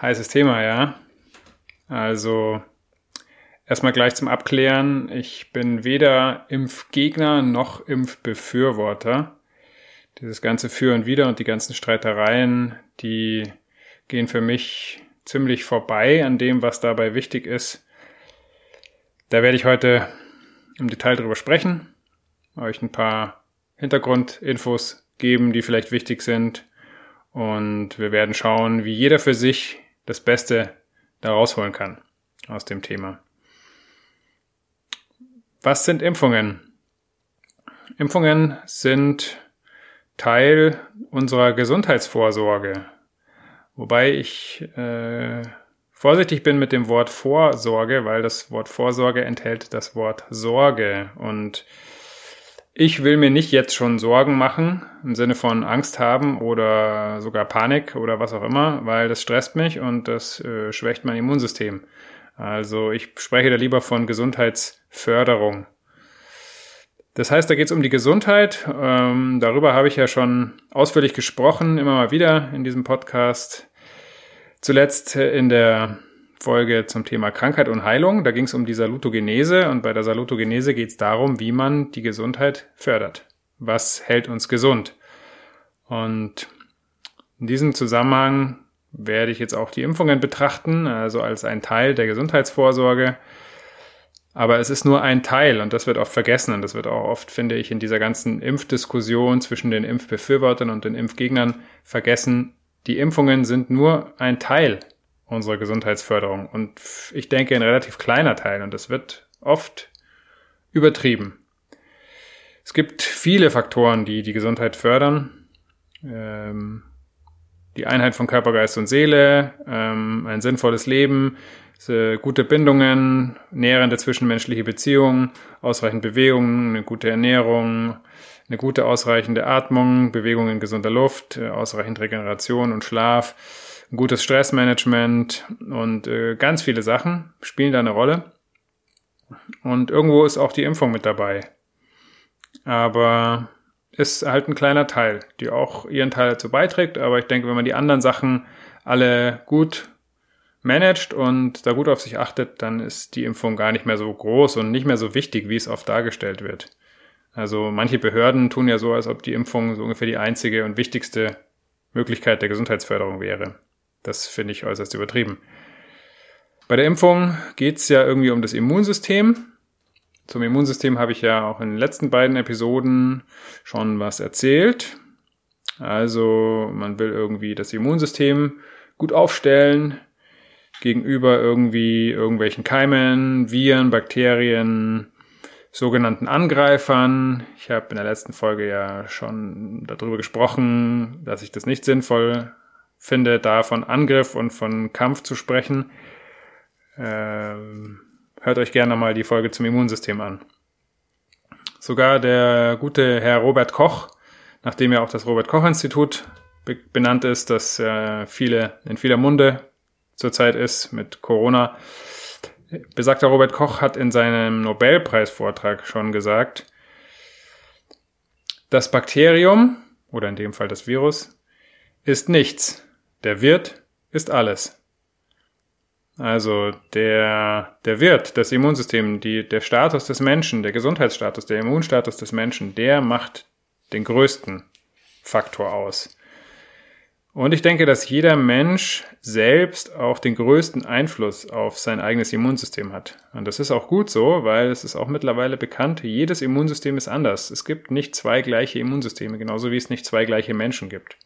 heißes Thema, ja. Also erstmal gleich zum Abklären. Ich bin weder Impfgegner noch Impfbefürworter. Dieses ganze Für und Wider und die ganzen Streitereien, die gehen für mich ziemlich vorbei an dem, was dabei wichtig ist. Da werde ich heute im Detail drüber sprechen, euch ein paar Hintergrundinfos geben, die vielleicht wichtig sind. Und wir werden schauen, wie jeder für sich das Beste da rausholen kann aus dem Thema. Was sind Impfungen? Impfungen sind Teil unserer Gesundheitsvorsorge. Wobei ich äh, vorsichtig bin mit dem Wort Vorsorge, weil das Wort Vorsorge enthält das Wort Sorge. Und ich will mir nicht jetzt schon Sorgen machen, im Sinne von Angst haben oder sogar Panik oder was auch immer, weil das stresst mich und das äh, schwächt mein Immunsystem. Also ich spreche da lieber von Gesundheitsförderung. Das heißt, da geht es um die Gesundheit. Ähm, darüber habe ich ja schon ausführlich gesprochen, immer mal wieder in diesem Podcast. Zuletzt in der Folge zum Thema Krankheit und Heilung. Da ging es um die Salutogenese und bei der Salutogenese geht es darum, wie man die Gesundheit fördert. Was hält uns gesund? Und in diesem Zusammenhang werde ich jetzt auch die Impfungen betrachten, also als ein Teil der Gesundheitsvorsorge. Aber es ist nur ein Teil und das wird oft vergessen und das wird auch oft, finde ich, in dieser ganzen Impfdiskussion zwischen den Impfbefürwortern und den Impfgegnern vergessen. Die Impfungen sind nur ein Teil unserer Gesundheitsförderung. Und ich denke, ein relativ kleiner Teil. Und das wird oft übertrieben. Es gibt viele Faktoren, die die Gesundheit fördern. Ähm, die Einheit von Körper, Geist und Seele, ähm, ein sinnvolles Leben, gute Bindungen, nährende zwischenmenschliche Beziehungen, ausreichend Bewegung, eine gute Ernährung, eine gute ausreichende Atmung, Bewegung in gesunder Luft, äh, ausreichend Regeneration und Schlaf, gutes Stressmanagement und äh, ganz viele Sachen spielen da eine Rolle. Und irgendwo ist auch die Impfung mit dabei. Aber ist halt ein kleiner Teil, die auch ihren Teil dazu beiträgt. Aber ich denke, wenn man die anderen Sachen alle gut managt und da gut auf sich achtet, dann ist die Impfung gar nicht mehr so groß und nicht mehr so wichtig, wie es oft dargestellt wird. Also manche Behörden tun ja so, als ob die Impfung so ungefähr die einzige und wichtigste Möglichkeit der Gesundheitsförderung wäre. Das finde ich äußerst übertrieben. Bei der Impfung geht es ja irgendwie um das Immunsystem. Zum Immunsystem habe ich ja auch in den letzten beiden Episoden schon was erzählt. Also man will irgendwie das Immunsystem gut aufstellen gegenüber irgendwie irgendwelchen Keimen, Viren, Bakterien, sogenannten Angreifern. Ich habe in der letzten Folge ja schon darüber gesprochen, dass ich das nicht sinnvoll finde, da von Angriff und von Kampf zu sprechen. Ähm, hört euch gerne mal die Folge zum Immunsystem an. Sogar der gute Herr Robert Koch, nachdem ja auch das Robert Koch Institut benannt ist, das äh, viele in vieler Munde zurzeit ist mit Corona. Besagter Robert Koch hat in seinem Nobelpreisvortrag schon gesagt, das Bakterium, oder in dem Fall das Virus, ist nichts. Der Wirt ist alles. Also der, der Wirt, das Immunsystem, die, der Status des Menschen, der Gesundheitsstatus, der Immunstatus des Menschen, der macht den größten Faktor aus. Und ich denke, dass jeder Mensch selbst auch den größten Einfluss auf sein eigenes Immunsystem hat. Und das ist auch gut so, weil es ist auch mittlerweile bekannt, jedes Immunsystem ist anders. Es gibt nicht zwei gleiche Immunsysteme, genauso wie es nicht zwei gleiche Menschen gibt.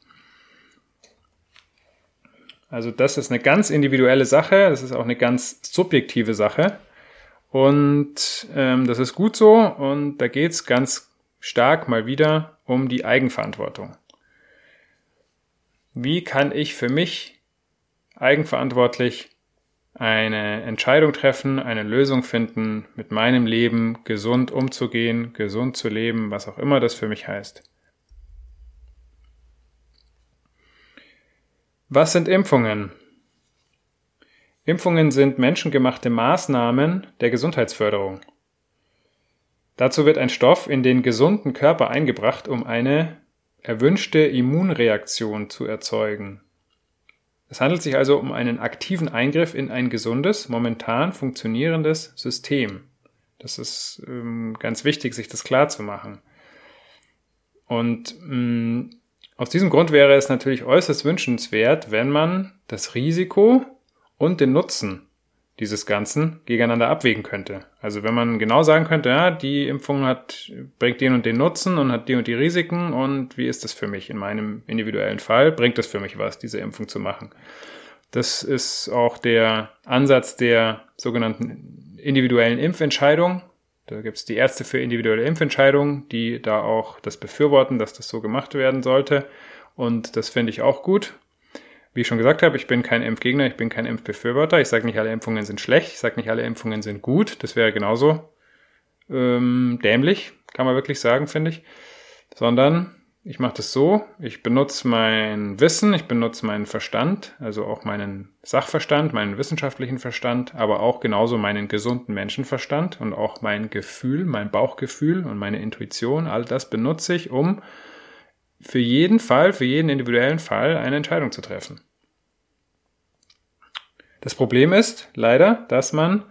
Also das ist eine ganz individuelle Sache, das ist auch eine ganz subjektive Sache. Und ähm, das ist gut so und da geht's ganz stark mal wieder um die Eigenverantwortung. Wie kann ich für mich eigenverantwortlich eine Entscheidung treffen, eine Lösung finden, mit meinem Leben gesund umzugehen, gesund zu leben, was auch immer das für mich heißt. Was sind Impfungen? Impfungen sind menschengemachte Maßnahmen der Gesundheitsförderung. Dazu wird ein Stoff in den gesunden Körper eingebracht, um eine erwünschte Immunreaktion zu erzeugen. Es handelt sich also um einen aktiven Eingriff in ein gesundes, momentan funktionierendes System. Das ist ähm, ganz wichtig, sich das klar zu machen. Und mh, mm, aus diesem Grund wäre es natürlich äußerst wünschenswert, wenn man das Risiko und den Nutzen dieses Ganzen gegeneinander abwägen könnte. Also wenn man genau sagen könnte, ja, die Impfung hat, bringt den und den Nutzen und hat die und die Risiken und wie ist das für mich in meinem individuellen Fall? Bringt das für mich was, diese Impfung zu machen? Das ist auch der Ansatz der sogenannten individuellen Impfentscheidung. Da gibt es die Ärzte für individuelle Impfentscheidungen, die da auch das befürworten, dass das so gemacht werden sollte. Und das finde ich auch gut. Wie ich schon gesagt habe, ich bin kein Impfgegner, ich bin kein Impfbefürworter. Ich sage nicht, alle Impfungen sind schlecht, ich sage nicht, alle Impfungen sind gut. Das wäre genauso ähm, dämlich, kann man wirklich sagen, finde ich. Sondern ich mache das so, ich benutze mein Wissen, ich benutze meinen Verstand, also auch meinen Sachverstand, meinen wissenschaftlichen Verstand, aber auch genauso meinen gesunden Menschenverstand und auch mein Gefühl, mein Bauchgefühl und meine Intuition, all das benutze ich, um für jeden Fall, für jeden individuellen Fall eine Entscheidung zu treffen. Das Problem ist leider, dass man,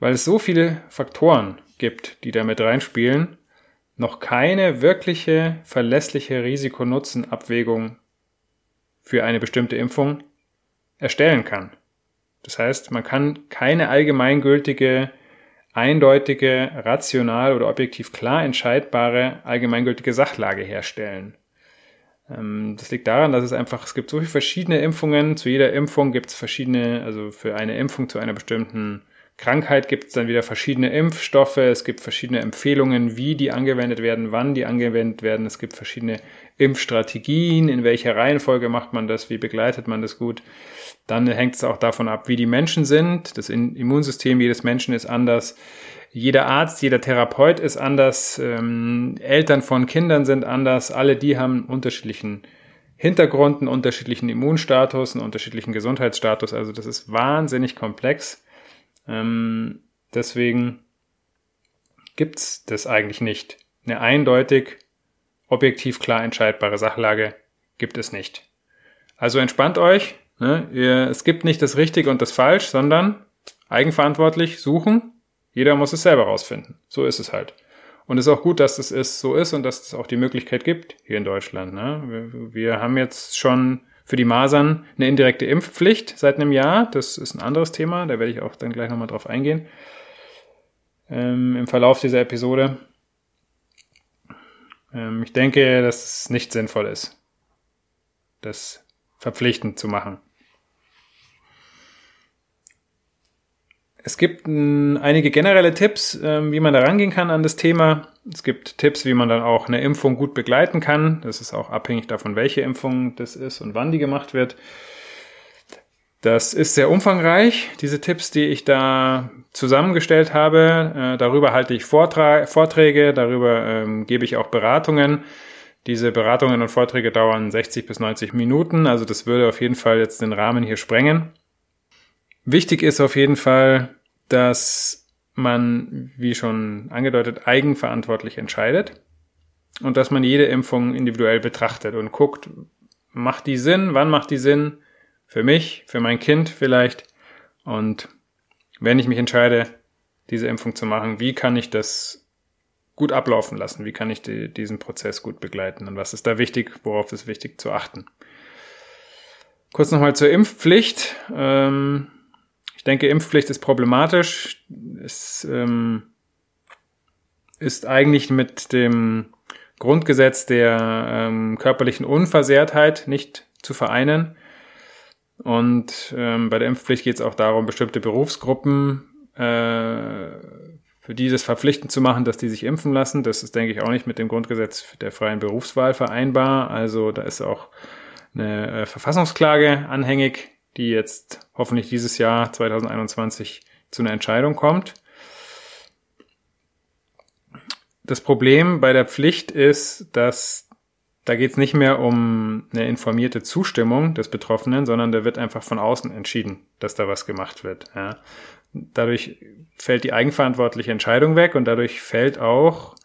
weil es so viele Faktoren gibt, die damit reinspielen, noch keine wirkliche verlässliche Risiko-Nutzen-Abwägung für eine bestimmte Impfung erstellen kann. Das heißt, man kann keine allgemeingültige eindeutige, rational oder objektiv klar entscheidbare allgemeingültige Sachlage herstellen. Ähm, das liegt daran, dass es einfach, es gibt so viele verschiedene Impfungen. Zu jeder Impfung gibt es verschiedene, also für eine Impfung zu einer bestimmten Krankheit gibt es dann wieder verschiedene Impfstoffe. Es gibt verschiedene Empfehlungen, wie die angewendet werden, wann die angewendet werden. Es gibt verschiedene Impfstrategien, in welcher Reihenfolge macht man das, wie begleitet man das gut. Dann hängt es auch davon ab, wie die Menschen sind. Das Immunsystem jedes Menschen ist anders. Jeder Arzt, jeder Therapeut ist anders. Ähm, Eltern von Kindern sind anders. Alle die haben unterschiedlichen Hintergrund, einen unterschiedlichen Immunstatus, einen unterschiedlichen Gesundheitsstatus. Also das ist wahnsinnig komplex. Ähm, deswegen gibt's das eigentlich nicht. Eine eindeutig, objektiv klar entscheidbare Sachlage gibt es nicht. Also entspannt euch, Ne? Ihr, es gibt nicht das Richtig und das Falsch, sondern eigenverantwortlich suchen. Jeder muss es selber rausfinden. So ist es halt. Und es ist auch gut, dass es ist, so ist und dass es auch die Möglichkeit gibt hier in Deutschland. Ne? Wir, wir haben jetzt schon für die Masern eine indirekte Impfpflicht seit einem Jahr. Das ist ein anderes Thema. Da werde ich auch dann gleich nochmal drauf eingehen. Ähm, Im Verlauf dieser Episode. Ähm, ich denke, dass es nicht sinnvoll ist, das verpflichtend zu machen. Es gibt einige generelle Tipps, ähm, wie man da rangehen kann an das Thema. Es gibt Tipps, wie man dann auch eine Impfung gut begleiten kann. Das ist auch abhängig davon, welche Impfung das ist und wann die gemacht wird. Das ist sehr umfangreich, diese Tipps, die ich da zusammengestellt habe. Äh, darüber halte ich Vorträge, darüber ähm, gebe ich auch Beratungen. Diese Beratungen und Vorträge dauern 60 bis 90 Minuten, also das würde auf jeden Fall jetzt den Rahmen hier sprengen. Wichtig ist auf jeden Fall, dass man, wie schon angedeutet, eigenverantwortlich entscheidet und dass man jede Impfung individuell betrachtet und guckt, macht die Sinn, wann macht die Sinn für mich, für mein Kind vielleicht und wenn ich mich entscheide, diese Impfung zu machen, wie kann ich das gut ablaufen lassen? Wie kann ich die, diesen Prozess gut begleiten? Und was ist da wichtig? Worauf ist wichtig zu achten? Kurz nochmal zur Impfpflicht. Ähm, denke, Impfpflicht ist problematisch. Es ähm, ist eigentlich mit dem Grundgesetz der ähm, körperlichen Unversehrtheit nicht zu vereinen. Und ähm, bei der Impfpflicht geht es auch darum, bestimmte Berufsgruppen äh, für dieses verpflichtend zu machen, dass die sich impfen lassen. Das ist, denke ich, auch nicht mit dem Grundgesetz der freien Berufswahl vereinbar. Also da ist auch eine äh, Verfassungsklage anhängig, die jetzt hoffentlich dieses Jahr 2021 zu einer Entscheidung kommt. Das Problem bei der Pflicht ist, dass da geht es nicht mehr um eine informierte Zustimmung des Betroffenen, sondern da wird einfach von außen entschieden, dass da was gemacht wird. Ja. Dadurch fällt die eigenverantwortliche Entscheidung weg und dadurch fällt auch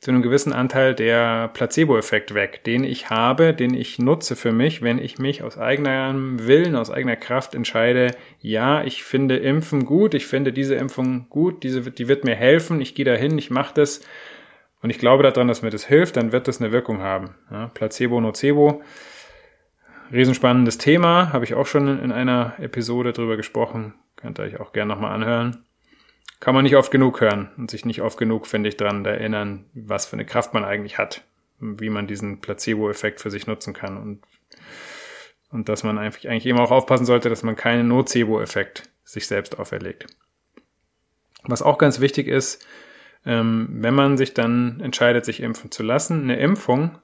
zu einem gewissen Anteil der Placebo-Effekt weg, den ich habe, den ich nutze für mich, wenn ich mich aus eigenem Willen, aus eigener Kraft entscheide, ja, ich finde Impfen gut, ich finde diese Impfung gut, diese, die wird mir helfen, ich gehe dahin, ich mache das und ich glaube daran, dass mir das hilft, dann wird das eine Wirkung haben. Ja, Placebo, Nocebo, riesenspannendes Thema, habe ich auch schon in einer Episode drüber gesprochen, könnt ihr euch auch gerne nochmal anhören. Kann man nicht oft genug hören und sich nicht oft genug, finde ich, daran erinnern, was für eine Kraft man eigentlich hat, wie man diesen Placebo-Effekt für sich nutzen kann und, und dass man eigentlich, eigentlich immer auch aufpassen sollte, dass man keinen Nocebo-Effekt sich selbst auferlegt. Was auch ganz wichtig ist, ähm, wenn man sich dann entscheidet, sich impfen zu lassen. Eine Impfung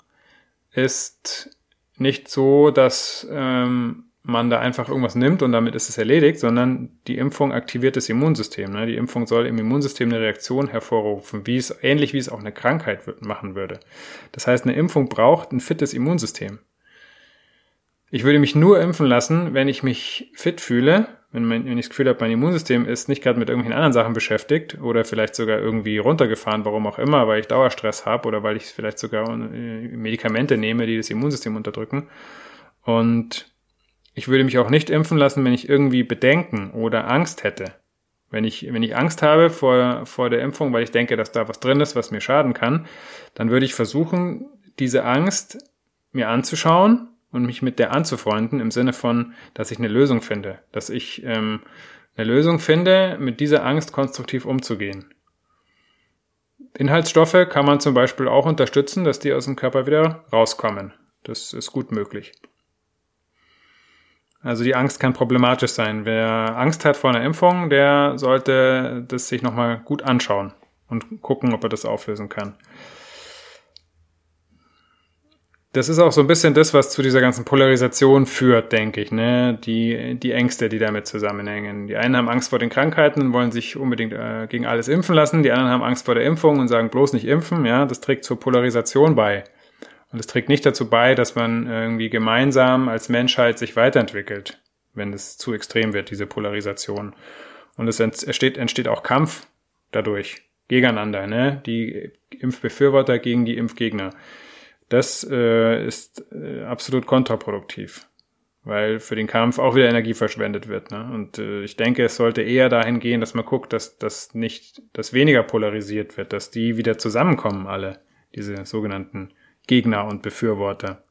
ist nicht so, dass ähm, man da einfach irgendwas nimmt und damit ist es erledigt, sondern die Impfung aktiviert das Immunsystem. Ne? Die Impfung soll im Immunsystem eine Reaktion hervorrufen, wie es ähnlich wie es auch eine Krankheit machen würde. Das heißt, eine Impfung braucht ein fittes Immunsystem. Ich würde mich nur impfen lassen, wenn ich mich fit fühle wenn, mein, wenn ich das Gefühl habe, mein Immunsystem ist nicht gerade mit irgendwelchen anderen Sachen beschäftigt oder vielleicht sogar irgendwie runtergefahren, warum auch immer, weil ich Dauerstress habe oder weil ich vielleicht sogar äh, Medikamente nehme, die das Immunsystem unterdrücken. Und ich würde mich auch nicht impfen lassen, wenn ich irgendwie Bedenken oder Angst hätte. Wenn ich, wenn ich Angst habe vor, vor der Impfung, weil ich denke, dass da was drin ist, was mir schaden kann, dann würde ich versuchen, diese Angst mir anzuschauen und mich mit der anzufreunden im Sinne von, dass ich eine Lösung finde, dass ich ähm, eine Lösung finde, mit dieser Angst konstruktiv umzugehen. Inhaltsstoffe kann man zum Beispiel auch unterstützen, dass die aus dem Körper wieder rauskommen. Das ist gut möglich. Also die Angst kann problematisch sein. Wer Angst hat vor einer Impfung, der sollte das sich nochmal gut anschauen und gucken, ob er das auflösen kann das ist auch so ein bisschen das, was zu dieser ganzen Polarisation führt, denke ich, ne? Die, die Ängste, die damit zusammenhängen. Die einen haben Angst vor den Krankheiten und wollen sich unbedingt äh, gegen alles impfen lassen. Die anderen haben Angst vor der Impfung und sagen bloß nicht impfen. Ja, das trägt zur Polarisation bei. Und es trägt nicht dazu bei, dass man irgendwie gemeinsam als Menschheit sich weiterentwickelt, wenn es zu extrem wird, diese Polarisation. Und es entsteht, entsteht auch Kampf dadurch gegeneinander, ne? Die Impfbefürworter gegen die Impfgegner. Das äh, ist äh, absolut kontraproduktiv, weil für den Kampf auch wieder Energie verschwendet wird. Ne? Und äh, ich denke, es sollte eher dahin gehen, dass man guckt, dass das nicht, dass weniger polarisiert wird, dass die wieder zusammenkommen, alle diese sogenannten Gegner und Befürworter.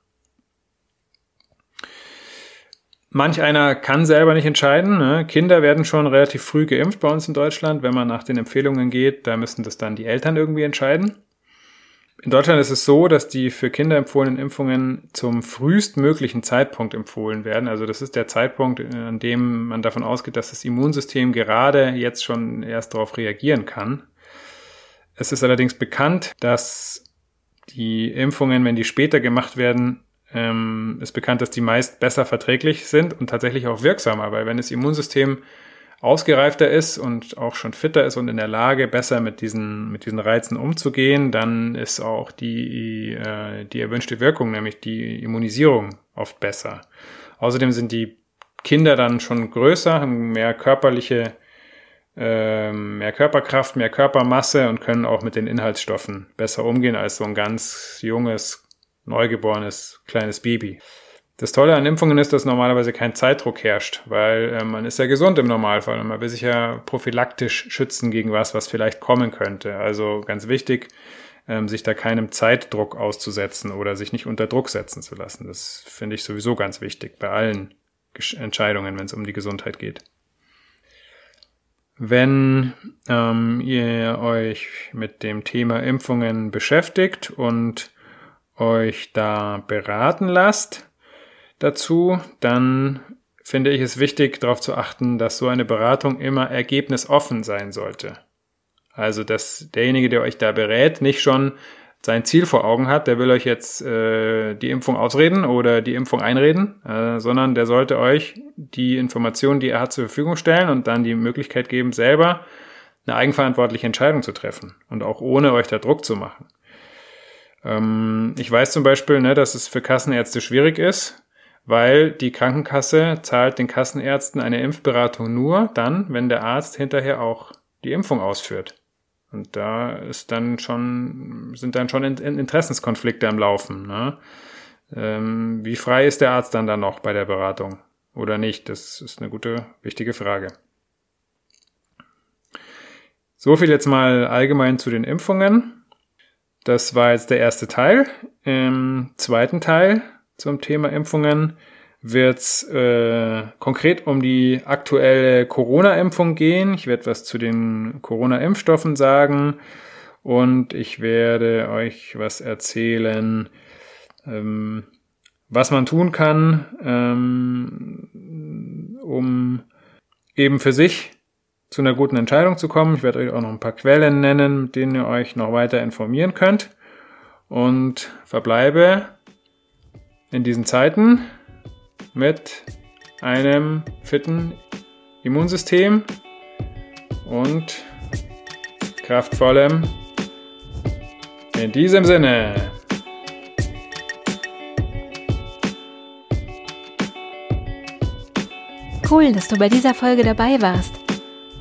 Manch einer kann selber nicht entscheiden. Ne? Kinder werden schon relativ früh geimpft bei uns in Deutschland. Wenn man nach den Empfehlungen geht, da müssen das dann die Eltern irgendwie entscheiden. In Deutschland ist es so, dass die für Kinder empfohlenen Impfungen zum frühestmöglichen Zeitpunkt empfohlen werden. Also das ist der Zeitpunkt, an dem man davon ausgeht, dass das Immunsystem gerade jetzt schon erst darauf reagieren kann. Es ist allerdings bekannt, dass die Impfungen, wenn die später gemacht werden, ähm, ist bekannt, dass die meist besser verträglich sind und tatsächlich auch wirksamer, weil wenn das Immunsystem ausgereifter ist und auch schon fitter ist und in der Lage, besser mit diesen, mit diesen Reizen umzugehen, dann ist auch die, äh, die erwünschte Wirkung, nämlich die Immunisierung, oft besser. Außerdem sind die Kinder dann schon größer, haben mehr körperliche, mehr Körperkraft, mehr Körpermasse und können auch mit den Inhaltsstoffen besser umgehen als so ein ganz junges, neugeborenes kleines Baby. Das Tolle an Impfungen ist, dass normalerweise kein Zeitdruck herrscht, weil äh, man ist ja gesund im Normalfall und man will sich ja prophylaktisch schützen gegen was, was vielleicht kommen könnte. Also ganz wichtig, ähm, sich da keinem Zeitdruck auszusetzen oder sich nicht unter Druck setzen zu lassen. Das finde ich sowieso ganz wichtig bei allen Entscheidungen, wenn es um die Gesundheit geht. Wenn ähm, ihr euch mit dem Thema Impfungen beschäftigt und euch da beraten lasst, dazu, dann finde ich es wichtig, darauf zu achten, dass so eine Beratung immer ergebnisoffen sein sollte. Also, dass derjenige, der euch da berät, nicht schon sein Ziel vor Augen hat, der will euch jetzt äh, die Impfung ausreden oder die Impfung einreden, äh, sondern der sollte euch die Informationen, die er hat, zur Verfügung stellen und dann die Möglichkeit geben, selber eine eigenverantwortliche Entscheidung zu treffen und auch ohne euch da Druck zu machen. Ähm, ich weiß zum Beispiel, ne, dass es für Kassenärzte schwierig ist, weil die Krankenkasse zahlt den Kassenärzten eine Impfberatung nur dann, wenn der Arzt hinterher auch die Impfung ausführt. Und da ist dann schon, sind dann schon Interessenskonflikte am Laufen. Ne? Ähm, wie frei ist der Arzt dann da noch bei der Beratung oder nicht? Das ist eine gute, wichtige Frage. So viel jetzt mal allgemein zu den Impfungen. Das war jetzt der erste Teil. Im zweiten Teil zum Thema Impfungen wird es äh, konkret um die aktuelle Corona-Impfung gehen. Ich werde was zu den Corona-Impfstoffen sagen und ich werde euch was erzählen, ähm, was man tun kann, ähm, um eben für sich zu einer guten Entscheidung zu kommen. Ich werde euch auch noch ein paar Quellen nennen, mit denen ihr euch noch weiter informieren könnt und verbleibe in diesen Zeiten mit einem fitten Immunsystem und kraftvollem. In diesem Sinne. Cool, dass du bei dieser Folge dabei warst.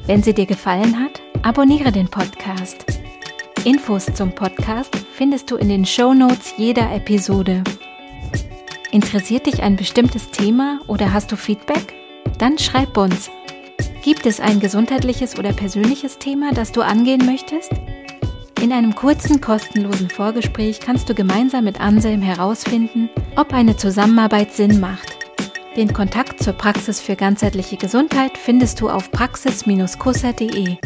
Wenn sie dir gefallen hat, abonniere den Podcast. Infos zum Podcast findest du in den Show Notes jeder Episode. Interessiert dich ein bestimmtes Thema oder hast du Feedback? Dann schreib uns. Gibt es ein gesundheitliches oder persönliches Thema, das du angehen möchtest? In einem kurzen, kostenlosen Vorgespräch kannst du gemeinsam mit Anselm herausfinden, ob eine Zusammenarbeit Sinn macht. Den Kontakt zur Praxis für ganzheitliche Gesundheit findest du auf praxis-kusser.de.